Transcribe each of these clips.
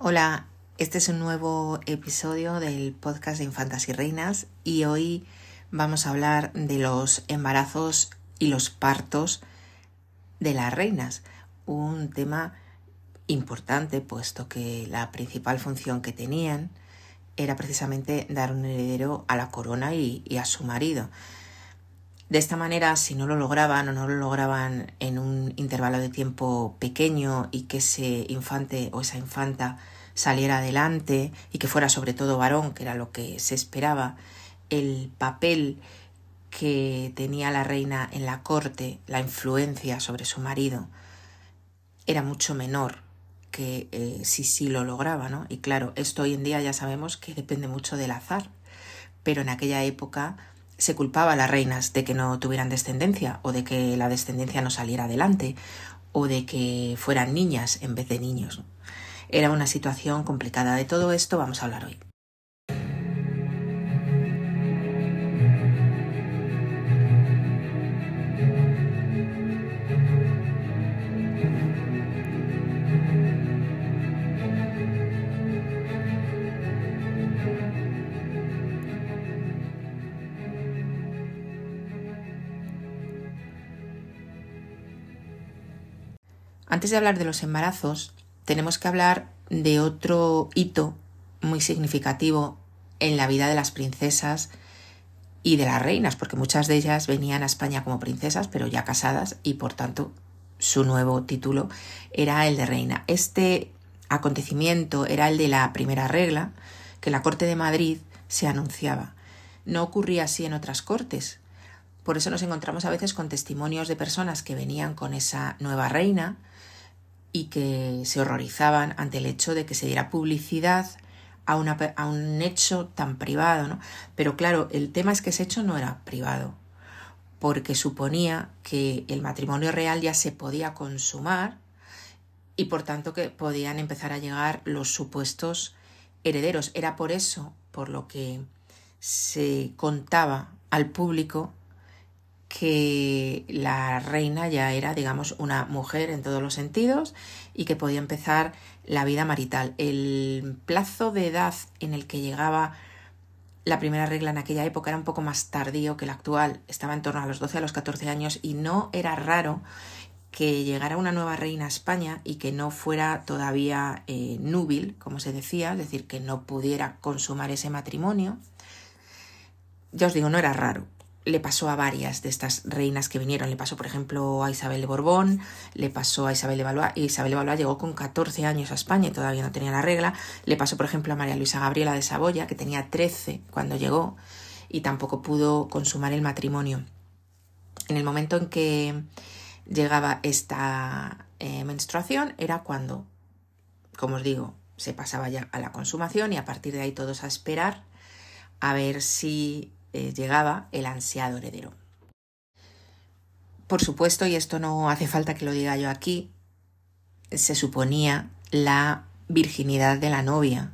Hola, este es un nuevo episodio del podcast de Infantas y Reinas y hoy vamos a hablar de los embarazos y los partos de las reinas, un tema importante puesto que la principal función que tenían era precisamente dar un heredero a la corona y, y a su marido. De esta manera, si no lo lograban o no lo lograban en un intervalo de tiempo pequeño y que ese infante o esa infanta saliera adelante y que fuera sobre todo varón, que era lo que se esperaba, el papel que tenía la reina en la corte, la influencia sobre su marido, era mucho menor que eh, si sí lo lograba, ¿no? Y claro, esto hoy en día ya sabemos que depende mucho del azar, pero en aquella época se culpaba a las reinas de que no tuvieran descendencia o de que la descendencia no saliera adelante o de que fueran niñas en vez de niños. Era una situación complicada. De todo esto vamos a hablar hoy. Antes de hablar de los embarazos, tenemos que hablar de otro hito muy significativo en la vida de las princesas y de las reinas, porque muchas de ellas venían a España como princesas, pero ya casadas, y por tanto su nuevo título era el de reina. Este acontecimiento era el de la primera regla, que la corte de Madrid se anunciaba. No ocurría así en otras cortes. Por eso nos encontramos a veces con testimonios de personas que venían con esa nueva reina, y que se horrorizaban ante el hecho de que se diera publicidad a, una, a un hecho tan privado, ¿no? Pero claro, el tema es que ese hecho no era privado, porque suponía que el matrimonio real ya se podía consumar y por tanto que podían empezar a llegar los supuestos herederos. Era por eso por lo que se contaba al público que la reina ya era, digamos, una mujer en todos los sentidos y que podía empezar la vida marital. El plazo de edad en el que llegaba la primera regla en aquella época era un poco más tardío que el actual, estaba en torno a los 12 a los 14 años y no era raro que llegara una nueva reina a España y que no fuera todavía eh, núbil, como se decía, es decir, que no pudiera consumar ese matrimonio. Ya os digo, no era raro, le pasó a varias de estas reinas que vinieron. Le pasó, por ejemplo, a Isabel de Borbón, le pasó a Isabel de Valois. Isabel de Valois llegó con 14 años a España y todavía no tenía la regla. Le pasó, por ejemplo, a María Luisa Gabriela de Saboya, que tenía 13 cuando llegó y tampoco pudo consumar el matrimonio. En el momento en que llegaba esta eh, menstruación era cuando, como os digo, se pasaba ya a la consumación y a partir de ahí todos a esperar a ver si eh, llegaba el ansiado heredero. Por supuesto, y esto no hace falta que lo diga yo aquí, se suponía la virginidad de la novia,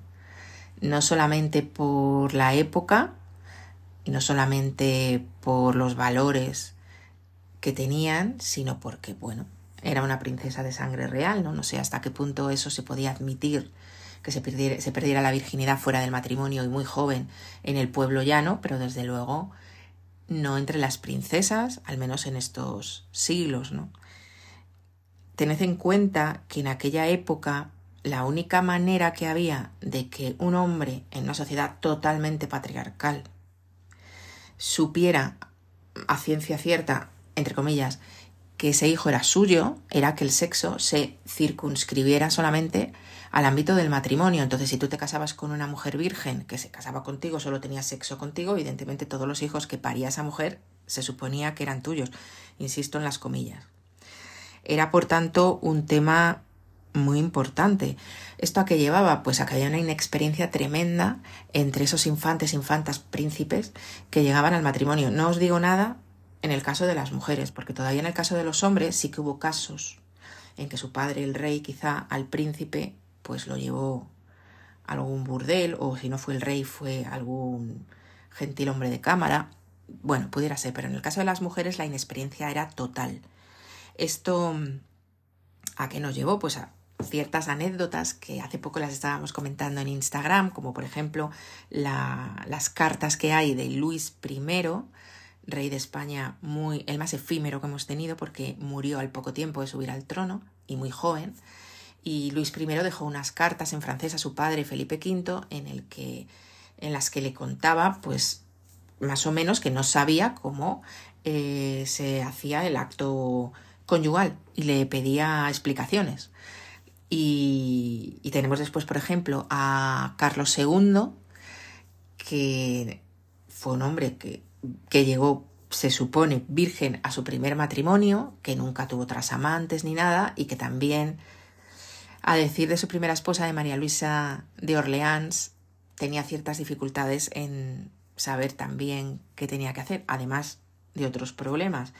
no solamente por la época y no solamente por los valores que tenían, sino porque, bueno, era una princesa de sangre real, ¿no? No sé hasta qué punto eso se podía admitir que se perdiera, se perdiera la virginidad fuera del matrimonio y muy joven en el pueblo llano, pero desde luego no entre las princesas, al menos en estos siglos, ¿no? Tened en cuenta que en aquella época la única manera que había de que un hombre en una sociedad totalmente patriarcal supiera a ciencia cierta, entre comillas, que ese hijo era suyo, era que el sexo se circunscribiera solamente al ámbito del matrimonio. Entonces, si tú te casabas con una mujer virgen que se casaba contigo, solo tenía sexo contigo, evidentemente todos los hijos que paría esa mujer se suponía que eran tuyos. Insisto en las comillas. Era, por tanto, un tema muy importante. ¿Esto a qué llevaba? Pues a que había una inexperiencia tremenda entre esos infantes, infantas, príncipes que llegaban al matrimonio. No os digo nada en el caso de las mujeres, porque todavía en el caso de los hombres sí que hubo casos en que su padre, el rey, quizá al príncipe pues lo llevó a algún burdel o si no fue el rey fue algún gentil hombre de cámara. Bueno, pudiera ser, pero en el caso de las mujeres la inexperiencia era total. Esto ¿a qué nos llevó? Pues a ciertas anécdotas que hace poco las estábamos comentando en Instagram, como por ejemplo las cartas que hay de Luis I, rey de España, muy, el más efímero que hemos tenido porque murió al poco tiempo de subir al trono y muy joven. Y Luis I dejó unas cartas en francés a su padre Felipe V en, las que le contaba, pues, más o menos que no sabía cómo eh, se hacía el acto conyugal y le pedía explicaciones. Y, y, tenemos después, por ejemplo, a Carlos II, que fue un hombre que que llegó, se supone, virgen a su primer matrimonio, que nunca tuvo otras amantes ni nada, y que también, a decir de su primera esposa, de María Luisa de Orleans, tenía ciertas dificultades en saber también qué tenía que hacer, además de otros problemas.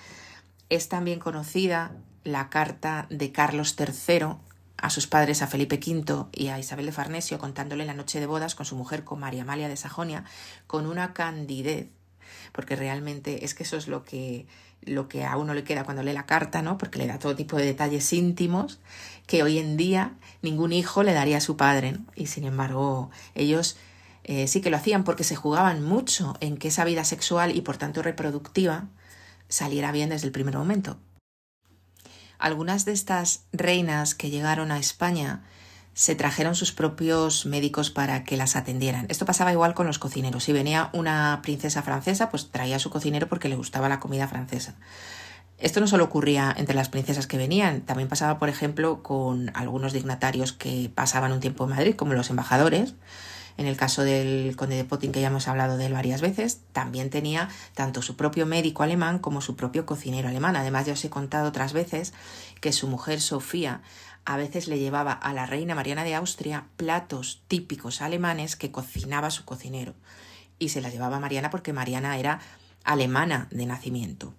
Es también conocida la carta de Carlos III a sus padres, a Felipe V y a Isabel de Farnesio, contándole la noche de bodas con su mujer, con María Amalia de Sajonia, con una candidez porque realmente es que eso es lo que, lo que a uno le queda cuando lee la carta, ¿no? Porque le da todo tipo de detalles íntimos que hoy en día ningún hijo le daría a su padre, Y sin embargo, ellos eh, sí que lo hacían porque se jugaban mucho en que esa vida sexual y por tanto reproductiva saliera bien desde el primer momento. Algunas de estas reinas que llegaron a España se trajeron sus propios médicos para que las atendieran. Esto pasaba igual con los cocineros. Si venía una princesa francesa, pues traía a su cocinero porque le gustaba la comida francesa. Esto no solo ocurría entre las princesas que venían, también pasaba, por ejemplo, con algunos dignatarios que pasaban un tiempo en Madrid, como los embajadores. En el caso del conde de Potting, que ya hemos hablado de él varias veces, también tenía tanto su propio médico alemán como su propio cocinero alemán. Además, ya os he contado otras veces que su mujer Sofía a veces le llevaba a la reina Mariana de Austria platos típicos alemanes que cocinaba su cocinero. Y se las llevaba a Mariana porque Mariana era alemana de nacimiento.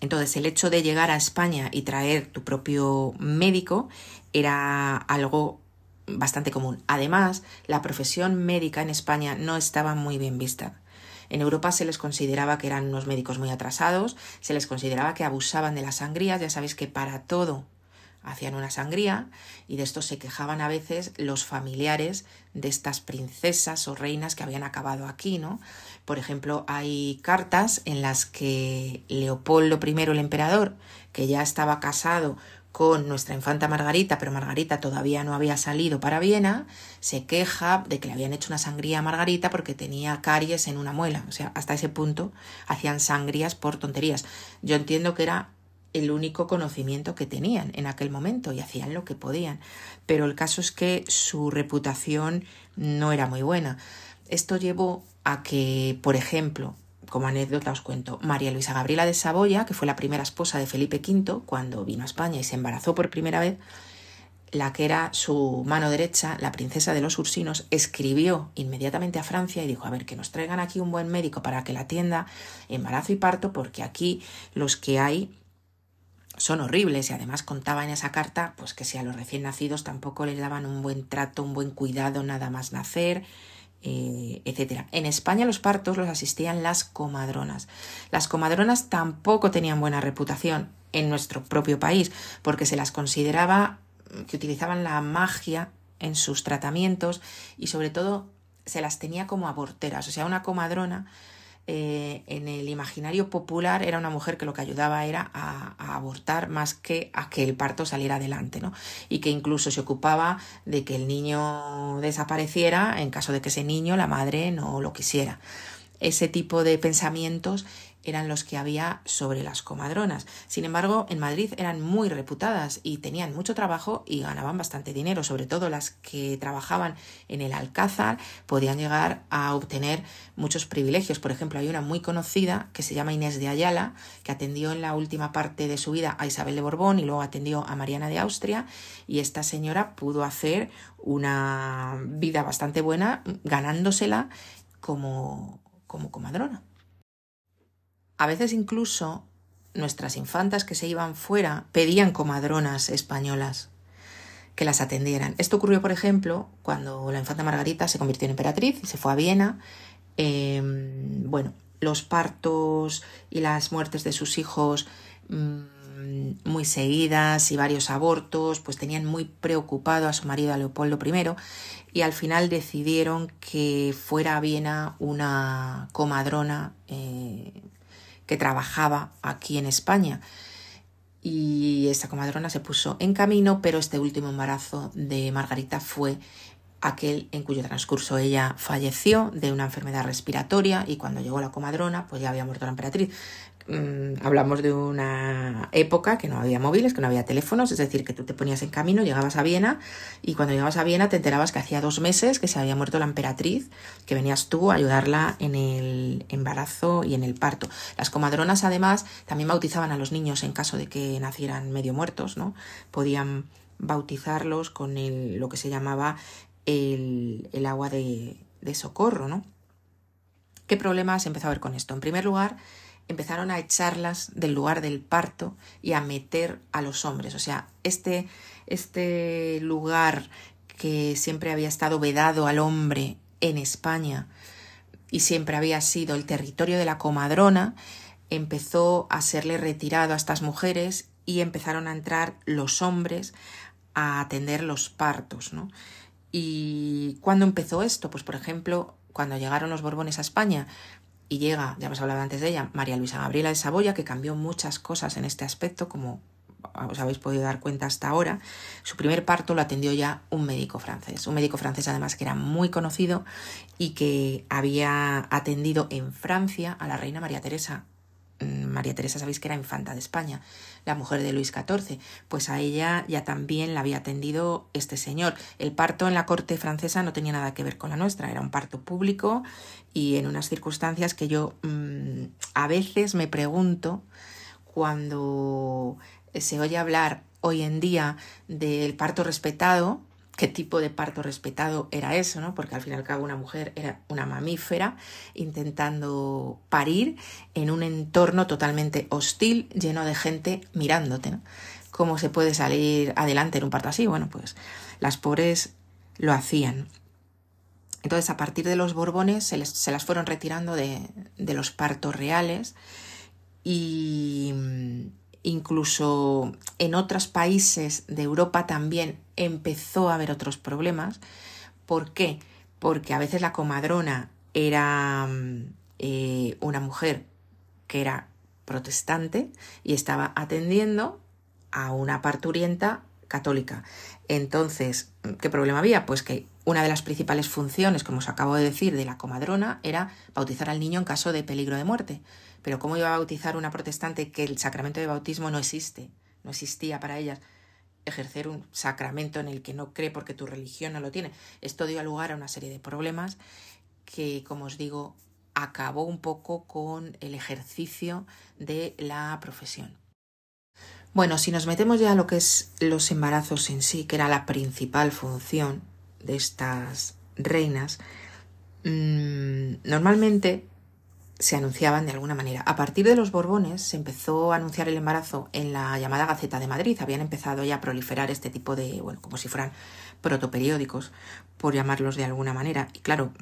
Entonces, el hecho de llegar a España y traer tu propio médico era algo bastante común. Además, la profesión médica en España no estaba muy bien vista. En Europa se les consideraba que eran unos médicos muy atrasados, se les consideraba que abusaban de las sangrías, ya sabéis que para todo hacían una sangría y de esto se quejaban a veces los familiares de estas princesas o reinas que habían acabado aquí, ¿no? Por ejemplo, hay cartas en las que Leopoldo I, el emperador, que ya estaba casado con nuestra infanta Margarita, pero Margarita todavía no había salido para Viena, se queja de que le habían hecho una sangría a Margarita porque tenía caries en una muela. O sea, hasta ese punto hacían sangrías por tonterías. Yo entiendo que era el único conocimiento que tenían en aquel momento y hacían lo que podían. Pero el caso es que su reputación no era muy buena. Esto llevó a que, por ejemplo, como anécdota os cuento, María Luisa Gabriela de Saboya, que fue la primera esposa de Felipe V cuando vino a España y se embarazó por primera vez, la que era su mano derecha, la princesa de los Ursinos, escribió inmediatamente a Francia y dijo, a ver, que nos traigan aquí un buen médico para que la atienda embarazo y parto, porque aquí los que hay son horribles y además contaba en esa carta pues que si a los recién nacidos tampoco les daban un buen trato, un buen cuidado nada más nacer, eh, etcétera. En España los partos los asistían las comadronas. Las comadronas tampoco tenían buena reputación en nuestro propio país porque se las consideraba que utilizaban la magia en sus tratamientos y sobre todo se las tenía como aborteras, o sea, una comadrona eh, en el imaginario popular era una mujer que lo que ayudaba era a, abortar más que a que el parto saliera adelante, ¿no? Y que incluso se ocupaba de que el niño desapareciera en caso de que ese niño, la madre, no lo quisiera. Ese tipo de pensamientos eran los que había sobre las comadronas. Sin embargo, en Madrid eran muy reputadas y tenían mucho trabajo y ganaban bastante dinero. Sobre todo las que trabajaban en el Alcázar podían llegar a obtener muchos privilegios. Por ejemplo, hay una muy conocida que se llama Inés de Ayala, que atendió en la última parte de su vida a Isabel de Borbón y luego atendió a Mariana de Austria y esta señora pudo hacer una vida bastante buena ganándosela como, como comadrona. A veces incluso nuestras infantas que se iban fuera pedían comadronas españolas que las atendieran. Esto ocurrió, por ejemplo, cuando la infanta Margarita se convirtió en emperatriz y se fue a Viena. Em, bueno, los partos y las muertes de sus hijos mm, muy seguidas y varios abortos, pues tenían muy preocupado a su marido a Leopoldo I y al final decidieron que fuera a Viena una comadrona eh, que trabajaba aquí en España. Y esta comadrona se puso en camino, pero este último embarazo de Margarita fue aquel en cuyo transcurso ella falleció de una enfermedad respiratoria y cuando llegó la comadrona pues ya había muerto la emperatriz. Mm, hablamos de una época que no había móviles, que no había teléfonos, es decir, que tú te ponías en camino, llegabas a Viena y cuando llegabas a Viena te enterabas que hacía dos meses que se había muerto la emperatriz, que venías tú a ayudarla en el embarazo y en el parto. Las comadronas además también bautizaban a los niños en caso de que nacieran medio muertos, ¿no? Podían bautizarlos con el, lo que se llamaba el, agua de, de socorro, ¿no? ¿Qué problemas empezó a haber con esto? En primer lugar, empezaron a echarlas del lugar del parto y a meter a los hombres. O sea, este, este lugar que siempre había estado vedado al hombre en España y siempre había sido el territorio de la comadrona, empezó a serle retirado a estas mujeres y empezaron a entrar los hombres a atender los partos, ¿no? ¿Y cuándo empezó esto? Pues por ejemplo, cuando llegaron los Borbones a España, y llega, ya hemos hablado antes de ella, María Luisa Gabriela de Saboya, que cambió muchas cosas en este aspecto, como os habéis podido dar cuenta hasta ahora. Su primer parto lo atendió ya un médico francés, un médico francés además que era muy conocido y que había atendido en Francia a la reina María Teresa. Mm, María Teresa sabéis que era infanta de España, la mujer de Luis XIV, pues a ella ya también la había atendido este señor. El parto en la corte francesa no tenía nada que ver con la nuestra, era un parto público y en unas circunstancias que yo mm, a veces me pregunto cuando se oye hablar hoy en día del parto respetado, qué tipo de parto respetado era eso, ¿no? Porque al fin y al cabo una mujer era una mamífera intentando parir en un entorno totalmente hostil, lleno de gente mirándote. ¿Cómo se puede salir adelante en un parto así? Bueno, pues las pobres lo hacían. Entonces, a partir de los Borbones se, se las fueron retirando de, de los partos reales y incluso en otros países de Europa también empezó a haber otros problemas. ¿Por qué? Porque a veces la comadrona era mm, eh, una mujer que era protestante y estaba atendiendo a una parturienta católica. Entonces, ¿qué problema había? Pues que una de las principales funciones, como os acabo de decir, de la comadrona era bautizar al niño en caso de peligro de muerte. Pero ¿cómo iba a bautizar una protestante que el sacramento de bautismo no existe? No existía para ellas ejercer un sacramento en el que no cree porque tu religión no lo tiene. Esto dio lugar a una serie de problemas que, como os digo, acabó un poco con el ejercicio de la profesión. Bueno, si nos metemos ya a lo que es los embarazos en sí, que era la principal función de estas reinas, mmm, normalmente se anunciaban de alguna manera. A partir de los Borbones se empezó a anunciar el embarazo en la llamada Gaceta de Madrid. Habían empezado ya a proliferar este tipo de, bueno, como si fueran protoperiódicos, por llamarlos de alguna manera. Y claro,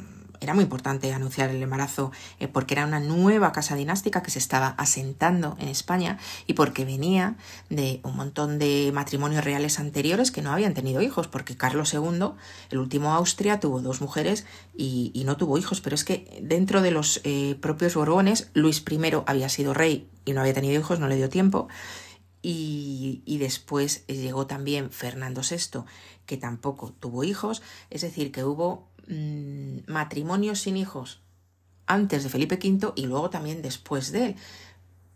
era muy importante anunciar el embarazo eh, porque era una nueva casa dinástica que se estaba asentando en España y porque venía de un montón de matrimonios reales anteriores que no habían tenido hijos, porque Carlos II, el último Austria, tuvo dos mujeres y, no tuvo hijos, pero es que dentro de los eh, propios Borbones, Luis I había sido rey y no había tenido hijos, no le dio tiempo. Y, y, después llegó también Fernando VI, que tampoco tuvo hijos, es decir, que hubo Mm, matrimonios sin hijos antes de Felipe V y luego también después de él.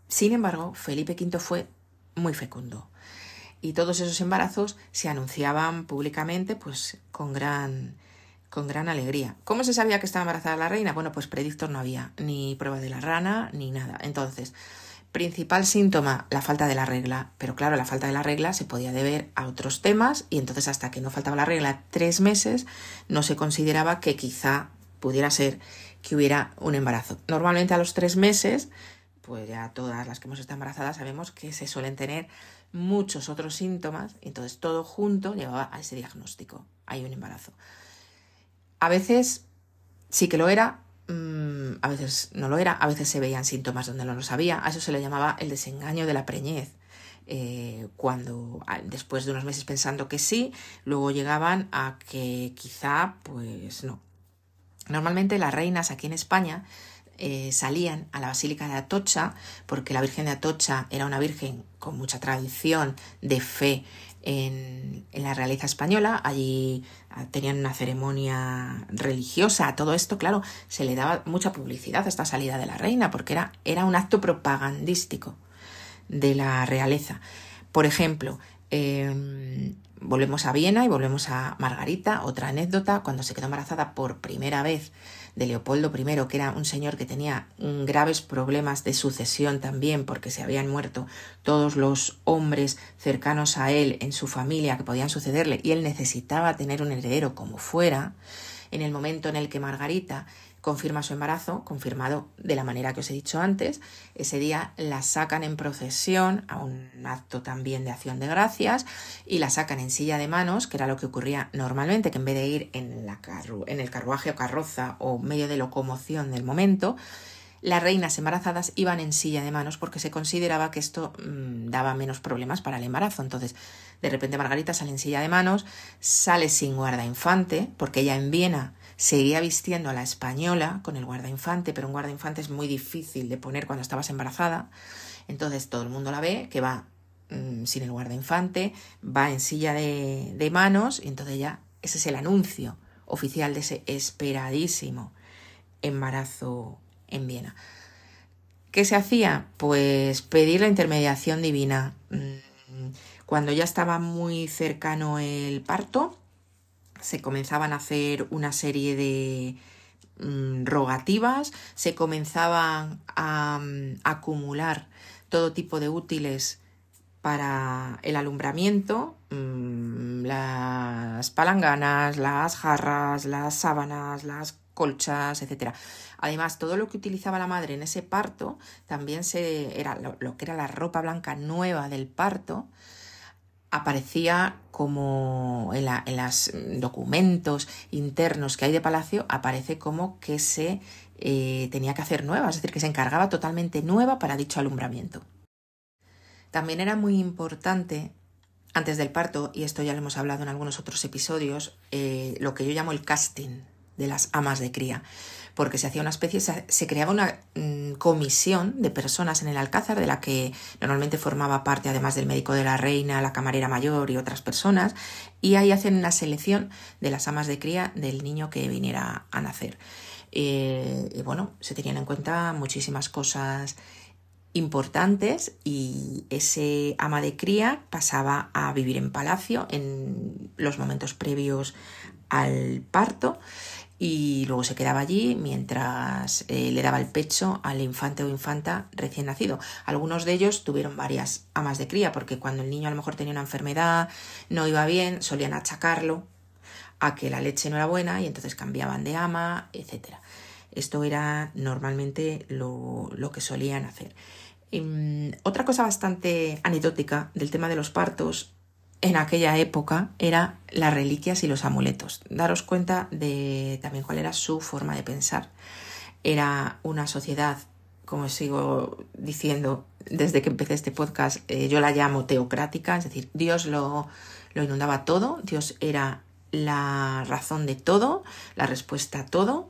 Sin embargo, Felipe V fue muy fecundo y todos esos embarazos se anunciaban públicamente pues con gran con gran alegría. ¿Cómo se sabía que estaba embarazada la reina? Bueno, pues predictos no había, ni prueba de la rana, ni nada. Entonces, Principal síntoma, la falta de la regla. Pero claro, la falta de la regla se podía deber a otros temas y entonces hasta que no faltaba la regla tres meses no se consideraba que quizá pudiera ser que hubiera un embarazo. Normalmente a los tres meses, pues ya todas las que hemos estado embarazadas sabemos que se suelen tener muchos otros síntomas, entonces todo junto llevaba a ese diagnóstico. Hay un embarazo. A veces sí que lo era, Mm, a veces no lo era, a veces se veían síntomas donde no lo sabía, a eso se le llamaba el desengaño de la preñez. eh, cuando después de unos meses pensando que sí, luego llegaban a que quizá pues no. Normalmente las reinas aquí en España eh, salían a la Basílica de Atocha, porque la Virgen de Atocha era una virgen con mucha tradición de fe en, la realeza española. Allí ah, tenían una ceremonia religiosa. Todo esto, claro, se le daba mucha publicidad a esta salida de la reina, porque era, era un acto propagandístico de la realeza. Por ejemplo, em, volvemos a Viena y volvemos a Margarita, otra anécdota, cuando se quedó embarazada por primera vez de Leopoldo I, que era un señor que tenía graves problemas de sucesión también, porque se habían muerto todos los hombres cercanos a él en su familia que podían sucederle, y él necesitaba tener un heredero como fuera, en el momento en el que Margarita confirma su embarazo, confirmado de la manera que os he dicho antes. Ese día la sacan en procesión a un acto también de acción de gracias y la sacan en silla de manos, que era lo que ocurría normalmente, que en vez de ir en, en el carruaje o carroza o medio de locomoción del momento, las reinas embarazadas iban en silla de manos porque se consideraba que esto mm, daba menos problemas para el embarazo. Entonces, de repente Margarita sale en silla de manos, sale sin guarda infante, porque ella en Viena seguía vistiendo a la española con el guardainfante, pero un guardainfante es muy difícil de poner cuando estabas embarazada. Entonces todo el mundo la ve que va mm, sin el guardainfante, va en silla de, de manos, y entonces ya ese es el anuncio oficial de ese esperadísimo embarazo en Viena. ¿Qué se hacía? Pues pedir la intermediación divina. Mm, cuando ya estaba muy cercano el parto, se comenzaban a hacer una serie de mm, rogativas, se comenzaban a, mm, acumular todo tipo de útiles para el alumbramiento, mm, las palanganas, las jarras, las sábanas, las colchas, etc. Además, todo lo que utilizaba la madre en ese parto, también se, era lo que era la ropa blanca nueva del parto, aparecía como en, los documentos internos que hay de Palacio, aparece como que se eh, tenía que hacer nueva, es decir, que se encargaba totalmente nueva para dicho alumbramiento. También era muy importante, antes del parto, y esto ya lo hemos hablado en algunos otros episodios, eh, lo que yo llamo el casting de las amas de cría porque se hacía una especie, se, creaba una mm, comisión de personas en el Alcázar, de la que normalmente formaba parte, además del médico de la reina, la camarera mayor y otras personas, y ahí hacen una selección de las amas de cría del niño que viniera a nacer. Eh, y bueno, se tenían en cuenta muchísimas cosas importantes y ese ama de cría pasaba a vivir en palacio en los momentos previos al parto y luego se quedaba allí mientras eh, le daba el pecho al infante o infanta recién nacido. Algunos de ellos tuvieron varias amas de cría porque cuando el niño a lo mejor tenía una enfermedad, no iba bien, solían achacarlo a que la leche no era buena y entonces cambiaban de ama, etc. Esto era normalmente lo, que solían hacer. Mm, otra cosa bastante anecdótica del tema de los partos en aquella época era las reliquias y los amuletos. Daros cuenta de también cuál era su forma de pensar. Era una sociedad, como sigo diciendo desde que empecé este podcast, eh, yo la llamo teocrática, es decir, Dios lo, lo inundaba todo, Dios era la razón de todo, la respuesta a todo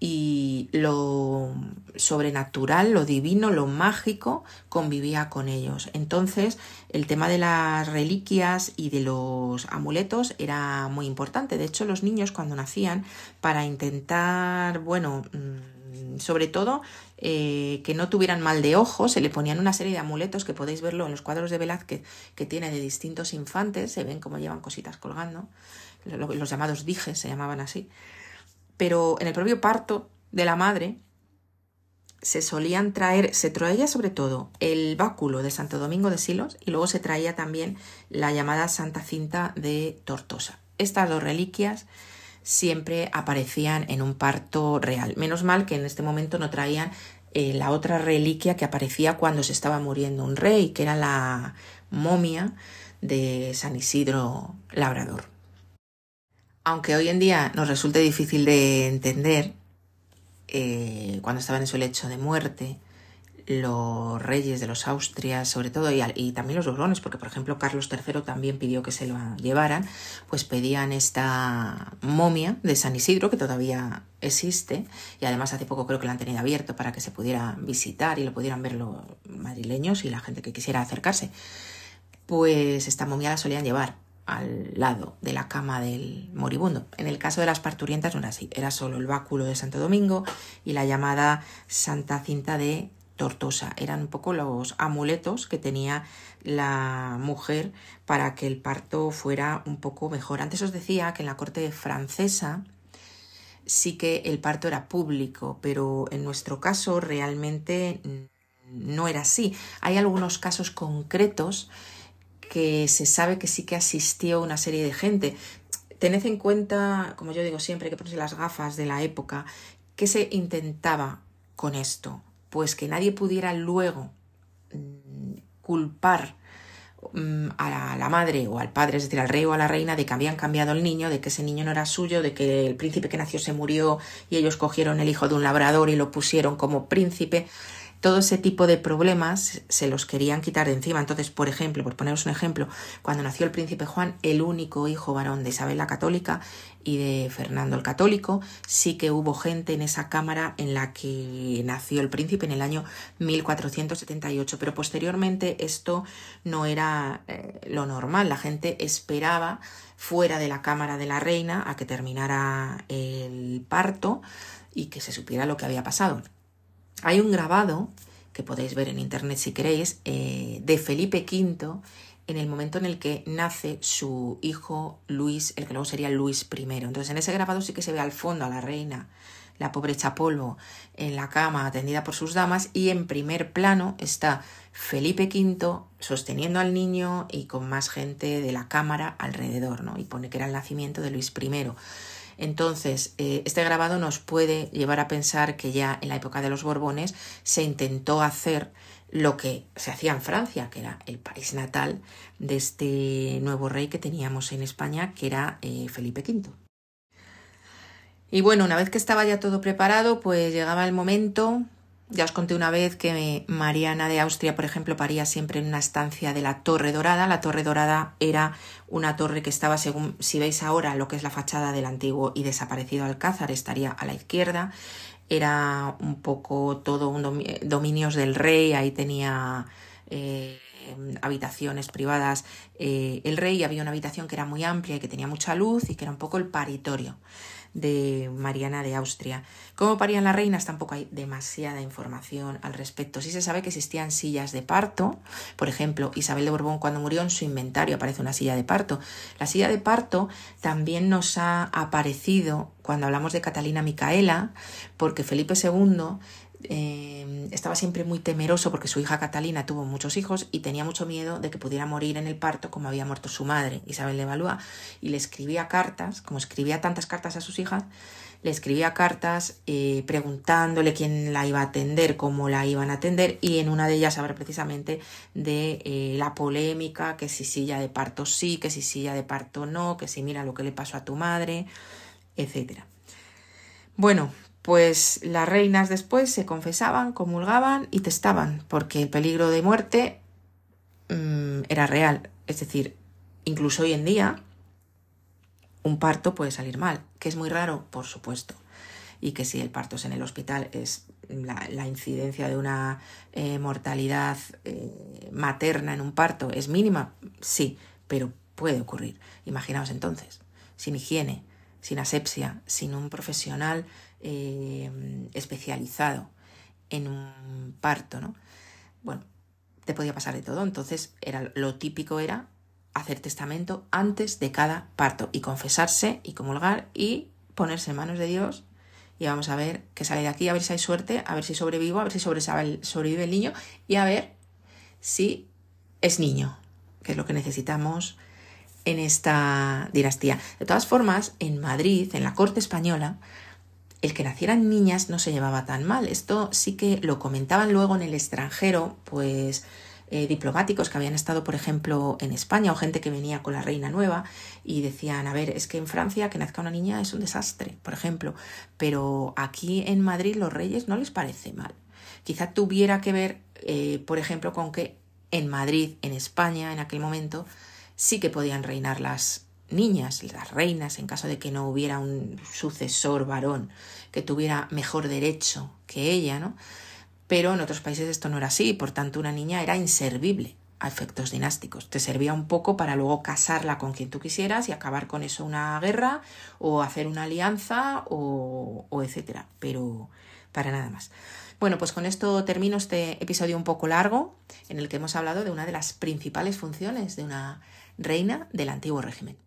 y lo sobrenatural, lo divino, lo mágico convivía con ellos. Entonces, el tema de las reliquias y de los amuletos era muy importante. De hecho, los niños cuando nacían, para intentar, bueno, mm, sobre todo eh, que no tuvieran mal de ojo, se le ponían una serie de amuletos que podéis verlo en los cuadros de Velázquez que tiene de distintos infantes, se ven cómo llevan cositas colgando, los llamados dijes se llamaban así pero en el propio parto de la madre se solían traer, se traía sobre todo el báculo de Santo Domingo de Silos y luego se traía también la llamada Santa Cinta de Tortosa. Estas dos reliquias siempre aparecían en un parto real. Menos mal que en este momento no traían eh, la otra reliquia que aparecía cuando se estaba muriendo un rey, que era la momia de San Isidro Labrador aunque hoy en día nos resulte difícil de entender, eh, cuando estaban en su lecho de muerte, los reyes de los Austrias, sobre todo, y, también los Borbones, porque por ejemplo Carlos III también pidió que se lo llevaran, pues pedían esta momia de San Isidro, que todavía existe, y además hace poco creo que la han tenido abierto para que se pudiera visitar y lo pudieran ver los madrileños y la gente que quisiera acercarse. Pues esta momia la solían llevar al lado de la cama del moribundo. En el caso de las parturientas no era así, era solo el báculo de Santo Domingo y la llamada Santa Cinta de Tortosa. Eran un poco los amuletos que tenía la mujer para que el parto fuera un poco mejor. Antes os decía que en la corte francesa sí que el parto era público, pero en nuestro caso realmente no era así. Hay algunos casos concretos que se sabe que sí que asistió una serie de gente. Tened en cuenta, como yo digo siempre, que ponerse las gafas de la época, ¿qué se intentaba con esto? Pues que nadie pudiera luego mm, culpar mm, a la madre o al padre, es decir, al rey o a la reina, de que habían cambiado el niño, de que ese niño no era suyo, de que el príncipe que nació se murió y ellos cogieron el hijo de un labrador y lo pusieron como príncipe todo ese tipo de problemas se los querían quitar de encima. Entonces, por ejemplo, por poneros un ejemplo, cuando nació el príncipe Juan, el único hijo varón de Isabel la Católica y de Fernando el Católico, sí que hubo gente en esa cámara en la que nació el príncipe en el año 1478, pero posteriormente esto no era eh, lo normal, la gente esperaba fuera de la cámara de la reina a que terminara el parto y que se supiera lo que había pasado. Hay un grabado que podéis ver en internet si queréis, eh, de Felipe V en el momento en el que nace su hijo Luis, el que luego sería Luis I. Entonces en ese grabado sí que se ve al fondo a la reina, la pobre Chapolvo, en la cama atendida por sus damas y en primer plano está Felipe V sosteniendo al niño y con más gente de la cámara alrededor, ¿no? Y pone que era el nacimiento de Luis I. Entonces, eh, este grabado nos puede llevar a pensar que ya en la época de los Borbones se intentó hacer lo que se hacía en Francia, que era el país natal de este nuevo rey que teníamos en España, que era eh, Felipe V. Y bueno, una vez que estaba ya todo preparado, pues llegaba el momento ya os conté una vez que Mariana de Austria, por ejemplo, paría siempre en una estancia de la Torre Dorada. La Torre Dorada era una torre que estaba, según si veis ahora lo que es la fachada del antiguo y desaparecido Alcázar, estaría a la izquierda. Era un poco todo un dominios del rey, ahí tenía eh, habitaciones privadas eh, el rey, había una habitación que era muy amplia y que tenía mucha luz y que era un poco el paritorio de Mariana de Austria. ¿Cómo parían las reinas? Tampoco hay demasiada información al respecto. Sí se sabe que existían sillas de parto. Por ejemplo, Isabel de Borbón cuando murió en su inventario aparece una silla de parto. La silla de parto también nos ha aparecido cuando hablamos de Catalina Micaela, porque Felipe II eh, estaba siempre muy temeroso porque su hija Catalina tuvo muchos hijos y tenía mucho miedo de que pudiera morir en el parto como había muerto su madre, Isabel de Valois, y le escribía cartas, como escribía tantas cartas a sus hijas, le escribía cartas eh, preguntándole quién la iba a atender, cómo la iban a atender, y en una de ellas habla precisamente de eh, la polémica, que si silla de parto sí, que si silla de parto no, que si mira lo que le pasó a tu madre, etc. Bueno, pues las reinas después se confesaban, comulgaban y testaban, porque el peligro de muerte mm, era real. Es decir, incluso hoy en día un parto puede salir mal, que es muy raro, por supuesto, y que si el parto es en el hospital es la, incidencia de una eh, mortalidad eh, materna en un parto es mínima, sí, pero puede ocurrir. Imaginaos entonces, sin higiene, sin asepsia, sin un profesional eh, especializado en un parto, ¿no? Bueno, te podía pasar de todo. Entonces, era, lo típico era hacer testamento antes de cada parto y confesarse y comulgar y ponerse en manos de Dios y vamos a ver qué sale de aquí, a ver si hay suerte, a ver si sobrevivo, a ver si sobrevive el niño y a ver si es niño, que es lo que necesitamos en esta dinastía. De todas formas, en Madrid, en la corte española, el que nacieran niñas no se llevaba tan mal. Esto sí que lo comentaban luego en el extranjero, pues eh, diplomáticos que habían estado, por ejemplo, en España o gente que venía con la reina nueva y decían, a ver, es que en Francia que nazca una niña es un desastre, por ejemplo, pero aquí en Madrid los reyes no les parece mal. Quizá tuviera que ver, eh, por ejemplo, con que en Madrid, en España, en aquel momento, sí que podían reinar las niñas, las reinas, en caso de que no hubiera un sucesor varón que tuviera mejor derecho que ella, ¿no? Pero en otros países esto no era así, por tanto una niña era inservible a efectos dinásticos. Te servía un poco para luego casarla con quien tú quisieras y acabar con eso una guerra o hacer una alianza o, o etcétera, pero para nada más. Bueno, pues con esto termino este episodio un poco largo en el que hemos hablado de una de las principales funciones de una reina del antiguo régimen.